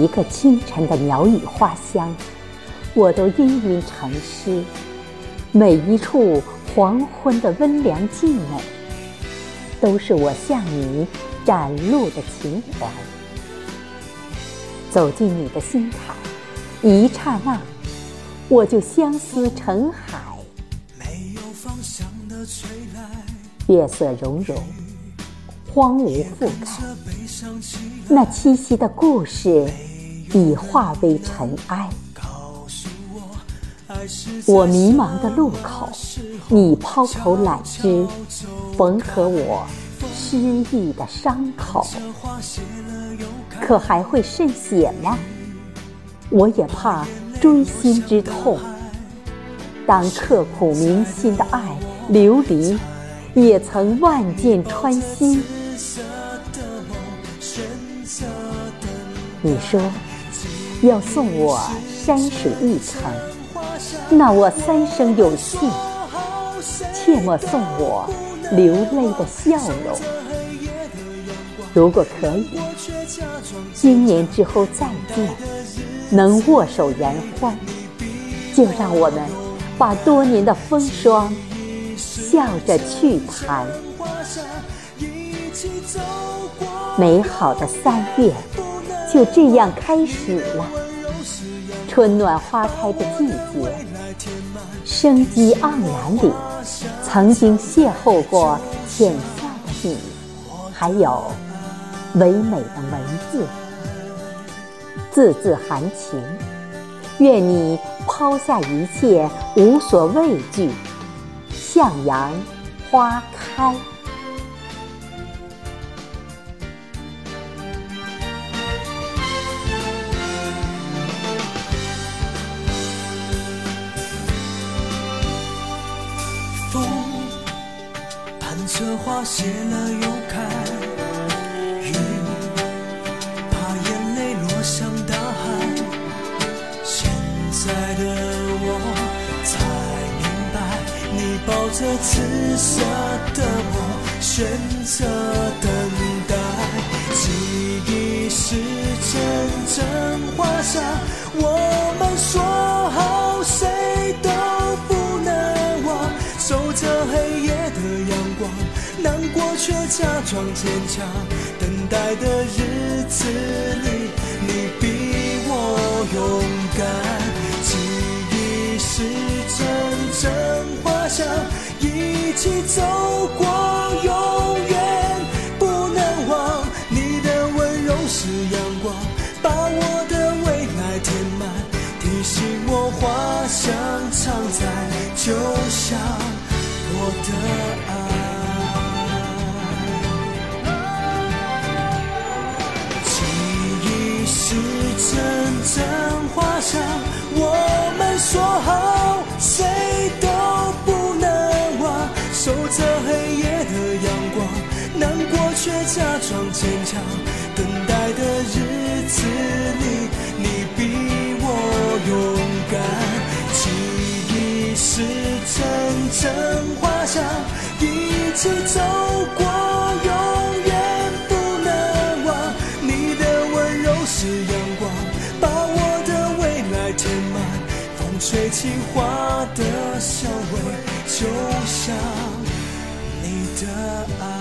一个清晨的鸟语花香，我都氤氲成诗；每一处黄昏的温凉静美，都是我向你展露的情怀。走进你的心坎，一刹那，我就相思成海。没有方向的吹来月色融融，荒芜覆盖，那栖息的故事已化为尘埃。我迷茫的路口，你抛头揽枝，缝合我失意的伤口。可还会渗血吗？我也怕锥心之痛。当刻骨铭心的爱流离，也曾万箭穿心。你说要送我山水一程，那我三生有幸，切莫送我流泪的笑容。如果可以，今年之后再见，能握手言欢，就让我们。把多年的风霜笑着去谈，美好的三月就这样开始了。春暖花开的季节，生机盎然里，曾经邂逅过浅笑的你，还有唯美的文字，字字含情。愿你抛下一切，无所畏惧，向阳花开。的花谢了又开雨怕眼泪落向大海。现在的我才明白你抱着紫色的我选择等待记忆是阵阵花香我。却假装坚强。等待的日子里，你比我勇敢。记忆是阵阵花香。一起走过，永远不能忘。你的温柔是阳光，把我的未来填满，提醒我花香常在，阵阵花香，我们说好，谁都不能忘。守着黑夜的阳光，难过却假装坚强。等待的日子里，你比我勇敢。记忆是阵阵花香，一起走过，风吹起花的香味。就像你的爱。